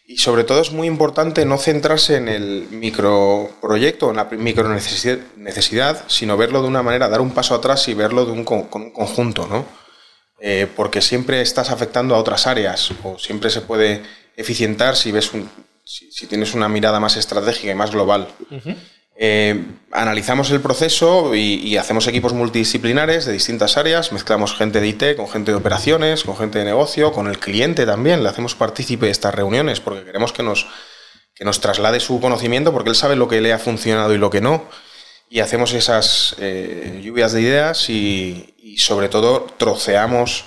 y sobre todo es muy importante no centrarse en el microproyecto, en la micro necesidad, sino verlo de una manera, dar un paso atrás y verlo de un, con un conjunto, ¿no? Eh, porque siempre estás afectando a otras áreas o siempre se puede eficientar si ves un, si, tienes una mirada más estratégica y más global. Eh, analizamos el proceso y, hacemos equipos multidisciplinares de distintas áreas, mezclamos gente de IT con gente de operaciones, con gente de negocio, con el cliente también, le hacemos partícipe de estas reuniones porque queremos que nos, que nos traslade su conocimiento porque él sabe lo que le ha funcionado y lo que no. y hacemos esas eh, lluvias de ideas y, sobre todo troceamos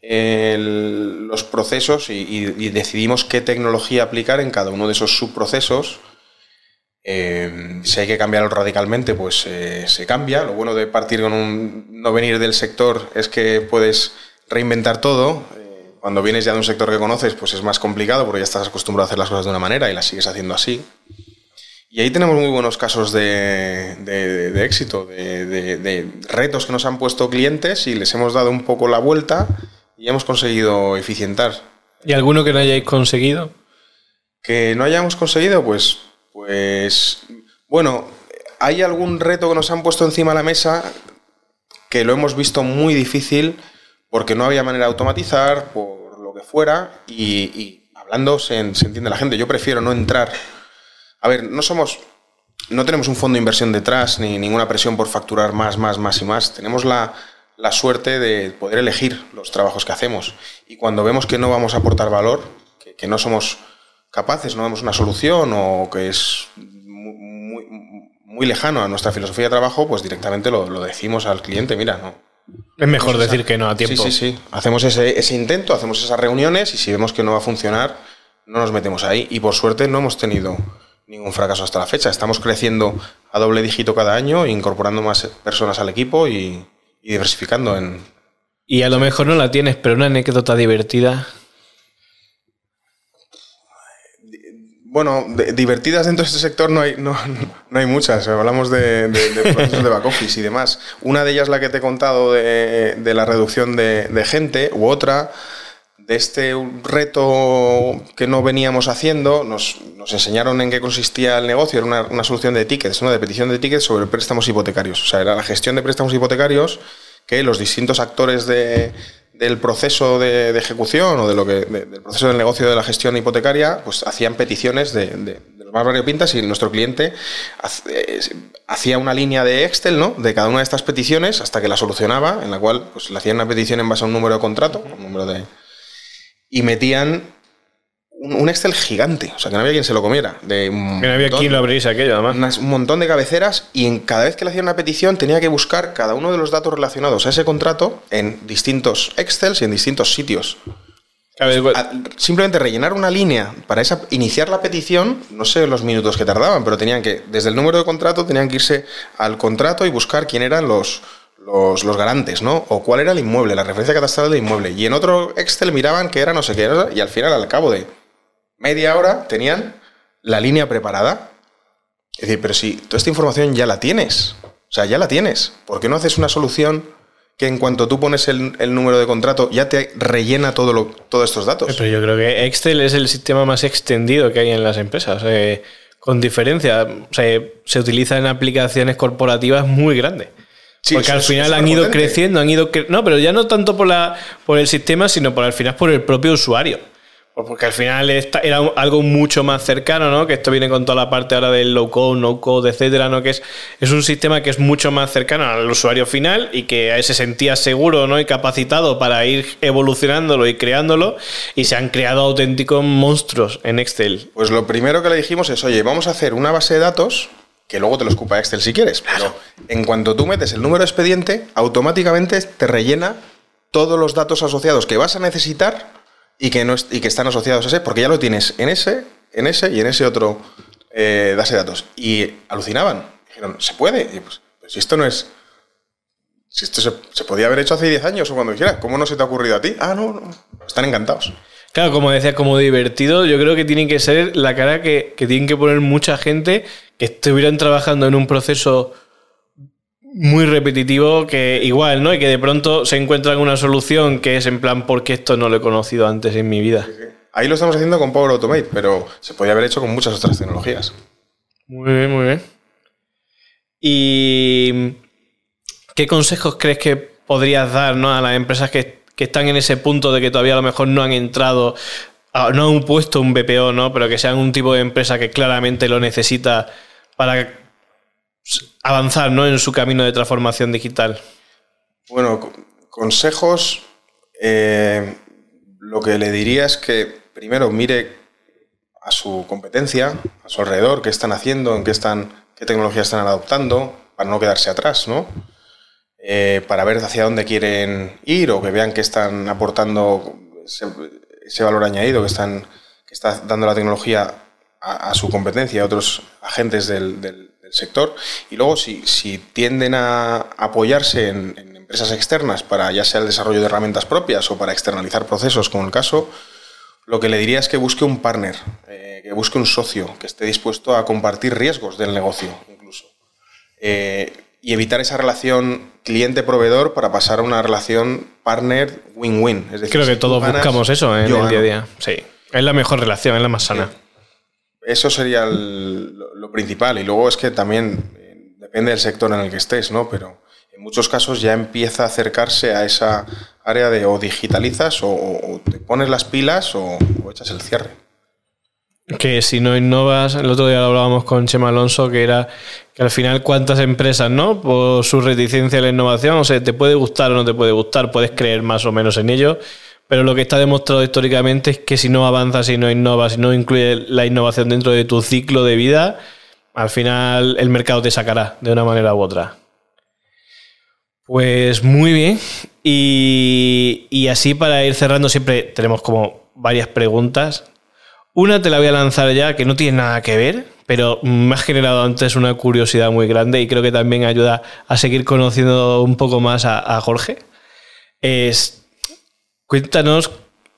los procesos y, decidimos qué tecnología aplicar en cada uno de esos subprocesos. Eh, si hay que cambiarlo radicalmente, pues eh, se cambia. Lo bueno de partir con un no venir del sector es que puedes reinventar todo. cuando vienes ya de un sector que conoces, pues es más complicado porque ya estás acostumbrado a hacer las cosas de una manera y las sigues haciendo así. Y ahí tenemos muy buenos casos de, éxito, de, retos que nos han puesto clientes y les hemos dado un poco la vuelta y hemos conseguido eficientar. ¿Y alguno que no hayáis conseguido? Que no hayamos conseguido, pues, pues, bueno, hay algún reto que nos han puesto encima de la mesa que lo hemos visto muy difícil porque no había manera de automatizar, por lo que fuera, y, hablando se entiende la gente. Yo prefiero no entrar a ver, no somos, no tenemos un fondo de inversión detrás ni ninguna presión por facturar más, más, más y más. Tenemos la, suerte de poder elegir los trabajos que hacemos. Y cuando vemos que no vamos a aportar valor, que, no somos capaces, no vemos una solución o que es muy, muy, lejano a nuestra filosofía de trabajo, pues directamente lo, decimos al cliente, mira, no. Es mejor decir que no a tiempo. Sí, sí, sí. Hacemos ese, ese intento, hacemos esas reuniones y si vemos que no va a funcionar, no nos metemos ahí. Y por suerte no hemos tenido ningún fracaso hasta la fecha. Estamos creciendo a doble dígito cada año, incorporando más personas al equipo y, diversificando en... Y a lo mejor no la tienes, pero una anécdota divertida. Bueno, divertidas dentro de este sector no hay, no, hay muchas. Hablamos de, procesos de back office y demás. Una de ellas, la que te he contado de, la reducción de, gente, u otra, de este reto que no veníamos haciendo, nos, enseñaron en qué consistía el negocio, era una, solución de tickets, ¿no? de petición de tickets sobre préstamos hipotecarios. O sea, era la gestión de préstamos hipotecarios que los distintos actores del proceso de, ejecución o de lo que, del proceso del negocio de la gestión hipotecaria, pues hacían peticiones de, de, los más variopintas y nuestro cliente eh, hacía una línea de Excel ¿no? de cada una de estas peticiones hasta que la solucionaba, en la cual pues, le hacían una petición en base a un número de contrato, un número de y metían un, Excel gigante, o sea, que no había quien se lo comiera. De que no había quien lo abriese aquello, además. un montón de cabeceras y en cada vez que le hacían una petición tenía que buscar cada uno de los datos relacionados a ese contrato en distintos Excels y en distintos sitios. Simplemente rellenar una línea para esa, iniciar la petición, no sé los minutos que tardaban, pero tenían que, desde el número de contrato, tenían que irse al contrato y buscar quién eran los, los, garantes, ¿no? O cuál era el inmueble, la referencia catastral del inmueble. Y en otro Excel miraban que era no sé qué, y al final, al cabo de media hora, tenían la línea preparada. Es decir, pero si toda esta información ya la tienes, o sea, ya la tienes, ¿por qué no haces una solución que en cuanto tú pones el, número de contrato ya te rellena todo lo, todos estos datos? Pero yo creo que Excel es el sistema más extendido que hay en las empresas. Eh, con diferencia, o sea, se utiliza en aplicaciones corporativas muy grandes porque al final han ido creciendo, han ido no, pero ya no tanto por la por el sistema, sino por al final por el propio usuario. Pues porque al final era algo mucho más cercano, ¿no? Que esto viene con toda la parte ahora del low code, no code, etcétera, ¿no? Que es, es un sistema que es mucho más cercano al usuario final y que se sentía seguro, ¿no? Y capacitado para ir evolucionándolo y creándolo. Y se han creado auténticos monstruos en Excel. Pues lo primero que le dijimos es, oye, vamos a hacer una base de datos que luego te lo escupa Excel si quieres, pero en cuanto tú metes el número de expediente, automáticamente te rellena todos los datos asociados que vas a necesitar y que, no y que están asociados a ese, porque ya lo tienes en ese, en ese y en ese otro eh, datos. Y alucinaban. Dijeron, ¿se puede? Y pues, si esto no es... Si esto se, podía haber hecho hace 10 años o cuando quieras, ¿cómo no se te ha ocurrido a ti? Ah, no, no. Están encantados. Claro, como decía, como divertido, yo creo que tiene que ser la cara que, que tienen que poner mucha gente que estuvieran trabajando en un proceso muy repetitivo que igual, ¿no? Y que de pronto se encuentran una solución que es en plan, porque esto no lo he conocido antes en mi vida. Ahí lo estamos haciendo con Power Automate, pero se podría haber hecho con muchas otras tecnologías. Muy bien, muy bien. ¿Y qué consejos crees que podrías dar ¿no? a las empresas que que están en ese punto de que todavía a lo mejor no han entrado, no han puesto un BPO, ¿no? Pero que sean un tipo de empresa que claramente lo necesita para avanzar ¿no? en su camino de transformación digital. Bueno, consejos. Eh, lo que le diría es que primero mire a su competencia, a su alrededor, qué están haciendo, en qué están, qué tecnologías están adoptando, para no quedarse atrás, ¿no? Eh, para ver hacia dónde quieren ir o que vean que están aportando ese, valor añadido que, están, que está dando la tecnología a, su competencia a otros agentes del, sector. Y luego, si, si tienden a apoyarse en, empresas externas para ya sea el desarrollo de herramientas propias o para externalizar procesos, como el caso, lo que le diría es que busque un partner, eh, que busque un socio que esté dispuesto a compartir riesgos del negocio, incluso. Eh, y evitar esa relación cliente-proveedor para pasar a una relación partner-win-win. Creo que todos buscamos eso en el día a día. Sí, es la mejor relación, es la más sana. Eso sería lo, principal. Y luego es que también eh, depende del sector en el que estés, ¿no? Pero en muchos casos ya empieza a acercarse a esa área de o digitalizas o, te pones las pilas o echas el cierre que si no innovas, el otro día hablábamos con Chema Alonso, que era que al final cuántas empresas, ¿no? Por su reticencia a la innovación, o sea, te puede gustar o no te puede gustar, puedes creer más o menos en ello, pero lo que está demostrado históricamente es que si no avanzas, si no innovas, si no incluyes la innovación dentro de tu ciclo de vida, al final el mercado te sacará de una manera u otra. Pues muy bien. Y, así para ir cerrando, siempre tenemos como varias preguntas una te la voy a lanzar ya, que no tiene nada que ver, pero me ha generado antes una curiosidad muy grande y creo que también ayuda a seguir conociendo un poco más a, Jorge. Es, cuéntanos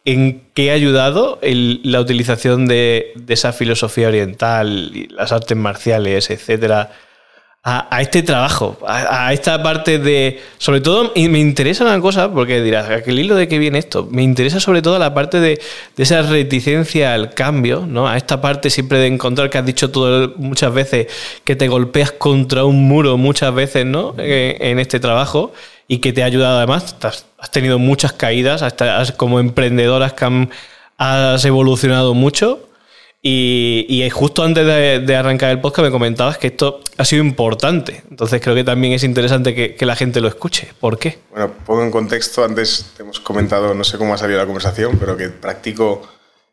en qué ha ayudado la utilización de, esa filosofía oriental, y las artes marciales, etcétera, a, este trabajo, a, esta parte de. Sobre todo, y me interesa una cosa, porque dirás, ¿a qué hilo de qué viene esto? Me interesa sobre todo la parte de, esa reticencia al cambio, ¿no? A esta parte siempre de encontrar que has dicho todo, muchas veces que te golpeas contra un muro muchas veces, ¿no? Eh, en, este trabajo y que te ha ayudado además. Has, tenido muchas caídas, hasta como emprendedoras que has evolucionado mucho y, justo antes de, arrancar el podcast me comentabas que esto ha sido importante. Entonces creo que también es interesante que, la gente lo escuche. ¿Por qué? Bueno, pongo en contexto. Antes hemos comentado, no sé cómo ha salido la conversación, pero que practico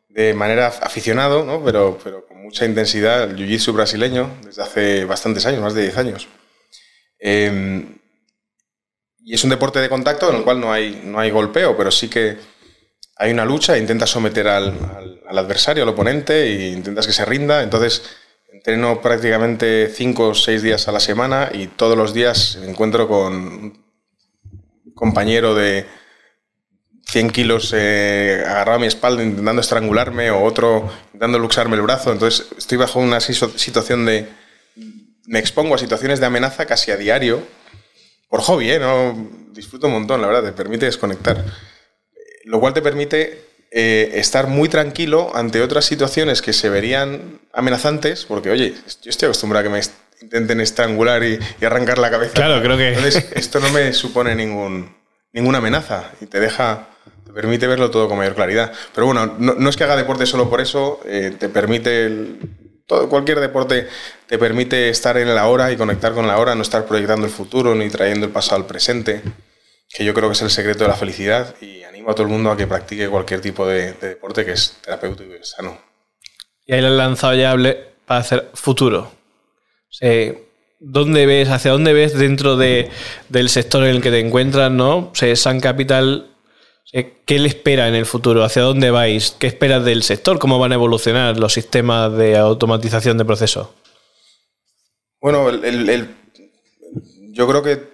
de manera aficionado, ¿no? pero, pero con mucha intensidad el jiu-jitsu brasileño desde hace bastantes años, más de 10 años. Em, y es un deporte de contacto en el cual no hay, no hay golpeo, pero sí que hay una lucha, intentas someter al, adversario, al oponente, e intentas que se rinda. Entonces, entreno prácticamente cinco o seis días a la semana y todos los días me encuentro con un compañero de 100 kilos eh, agarrado a mi espalda intentando estrangularme o otro intentando luxarme el brazo. Entonces, estoy bajo una situación de... Me expongo a situaciones de amenaza casi a diario, por hobby, ¿eh? No, disfruto un montón, la verdad, te permite desconectar lo cual te permite eh, estar muy tranquilo ante otras situaciones que se verían amenazantes, porque oye, yo estoy acostumbrado a que me intenten estrangular y, arrancar la cabeza. Claro, creo que. Entonces, esto no me supone ningún, ninguna amenaza y te deja, te permite verlo todo con mayor claridad. Pero bueno, no, es que haga deporte solo por eso, eh, te permite. Todo, cualquier deporte te permite estar en la hora y conectar con la hora, no estar proyectando el futuro ni trayendo el pasado al presente que yo creo que es el secreto de la felicidad y animo a todo el mundo a que practique cualquier tipo de, deporte que es terapéutico y sano. Y ahí le han lanzado ya para hacer futuro. ¿Dónde ves, hacia dónde ves dentro de, del sector en el que te encuentras, no? O San Capital, ¿qué le espera en el futuro? ¿Hacia dónde vais? ¿Qué esperas del sector? ¿Cómo van a evolucionar los sistemas de automatización de procesos? Bueno, yo creo que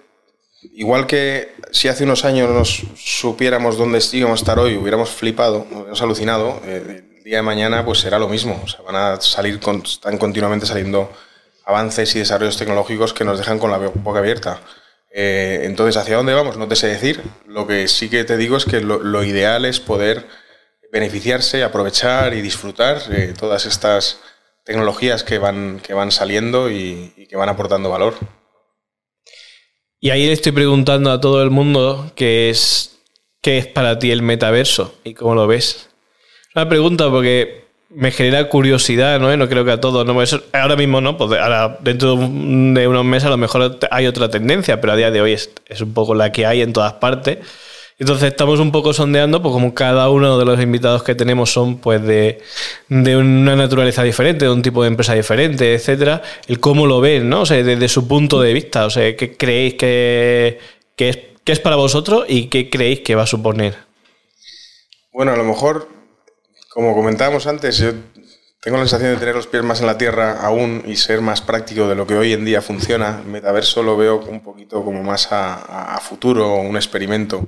igual que si hace unos años nos supiéramos dónde íbamos a estar hoy, hubiéramos flipado, hubiéramos alucinado, eh, el día de mañana pues será lo mismo. O sea, van a salir, están continuamente saliendo avances y desarrollos tecnológicos que nos dejan con la boca abierta. Eh, entonces, ¿hacia dónde vamos? No te sé decir. Lo que sí que te digo es que lo, ideal es poder beneficiarse, aprovechar y disfrutar de todas estas tecnologías que van, que van saliendo y que van aportando valor. Y ahí le estoy preguntando a todo el mundo qué es, qué es para ti el metaverso y cómo lo ves. Una pregunta porque me genera curiosidad, ¿no? No creo que a todos, ¿no? ahora mismo no, pues ahora dentro de unos meses a lo mejor hay otra tendencia, pero a día de hoy es, es un poco la que hay en todas partes. Entonces estamos un poco sondeando, pues como cada uno de los invitados que tenemos son pues de, una naturaleza diferente, de un tipo de empresa diferente, etcétera, el cómo lo ven, ¿no? O sea, desde su punto de vista, o sea, qué creéis que, es, que es para vosotros y qué creéis que va a suponer. Bueno, a lo mejor, como comentábamos antes, yo tengo la sensación de tener los pies más en la tierra aún y ser más práctico de lo que hoy en día funciona. Metaverso lo veo un poquito como más a, a futuro, un experimento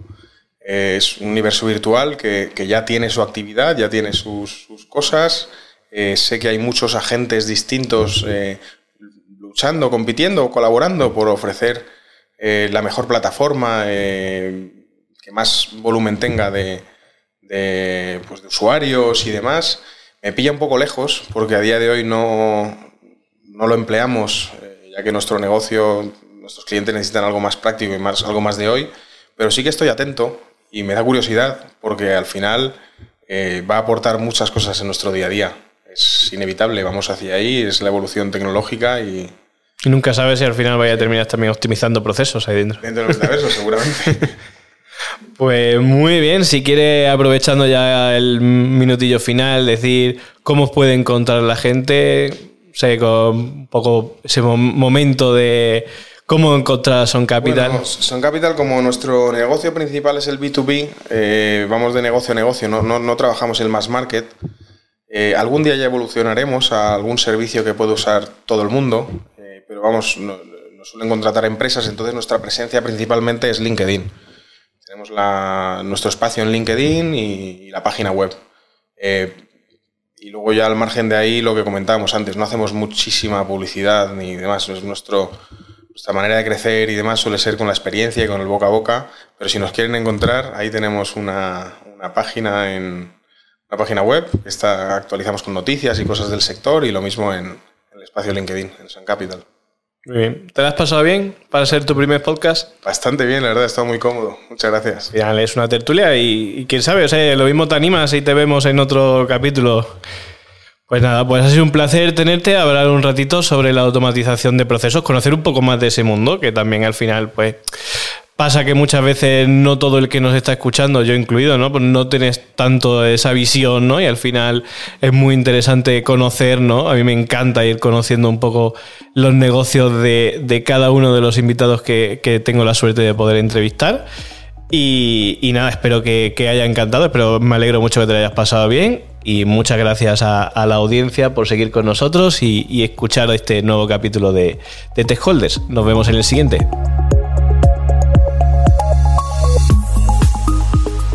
es un universo virtual que, ya tiene su actividad, ya tiene sus, cosas. Eh, sé que hay muchos agentes distintos eh, luchando, compitiendo, colaborando por ofrecer eh, la mejor plataforma que más volumen tenga de, pues, de, usuarios y demás. Me pilla un poco lejos porque a día de hoy no, no lo empleamos, ya que nuestro negocio, nuestros clientes necesitan algo más práctico y más, algo más de hoy. Pero sí que estoy atento y me da curiosidad porque al final eh, va a aportar muchas cosas en nuestro día a día. Es inevitable, vamos hacia ahí, es la evolución tecnológica y... Y nunca sabes si al final vaya a terminar también optimizando procesos ahí dentro. Dentro del metaverso, seguramente. Pues muy bien, si quiere, aprovechando ya el minutillo final, decir cómo puede encontrar la gente, sé, con un poco ese momento de ¿Cómo encontrar Son Capital? Son Capital, como nuestro negocio principal es el B2B, eh, vamos de negocio a negocio, no, no, trabajamos el mass market. Eh, algún día ya evolucionaremos a algún servicio que puede usar todo el mundo, eh, pero vamos, nos suelen contratar empresas, entonces nuestra presencia principalmente es LinkedIn. Tenemos nuestro espacio en LinkedIn y, la página web. y luego ya al margen de ahí lo que comentábamos antes, no hacemos muchísima publicidad ni demás, es nuestro nuestra manera de crecer y demás suele ser con la experiencia y con el boca a boca, pero si nos quieren encontrar, ahí tenemos una, página en una página web que está, actualizamos con noticias y cosas del sector y lo mismo en, el espacio LinkedIn, en Sun Capital. Muy bien. ¿Te lo has pasado bien para ser tu primer podcast? Bastante bien, la verdad, he estado muy cómodo. Muchas gracias. es una tertulia y, quién sabe, o sea, lo mismo te animas y te vemos en otro capítulo. Pues nada, pues ha sido un placer tenerte, hablar un ratito sobre la automatización de procesos, conocer un poco más de ese mundo, que también al final, pues pasa que muchas veces no todo el que nos está escuchando, yo incluido, ¿no? Pues no tienes tanto esa visión, ¿no? Y al final es muy interesante conocer, ¿no? A mí me encanta ir conociendo un poco los negocios de, cada uno de los invitados que, que tengo la suerte de poder entrevistar. Y, nada, espero que, haya encantado, espero me alegro mucho que te lo hayas pasado bien y muchas gracias a, la audiencia por seguir con nosotros y, escuchar este nuevo capítulo de, de Tech Holders. Nos vemos en el siguiente.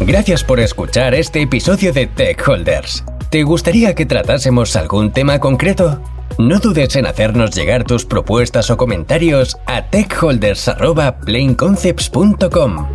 Gracias por escuchar este episodio de Tech Holders. ¿Te gustaría que tratásemos algún tema concreto? No dudes en hacernos llegar tus propuestas o comentarios a techholders.planeconcepts.com.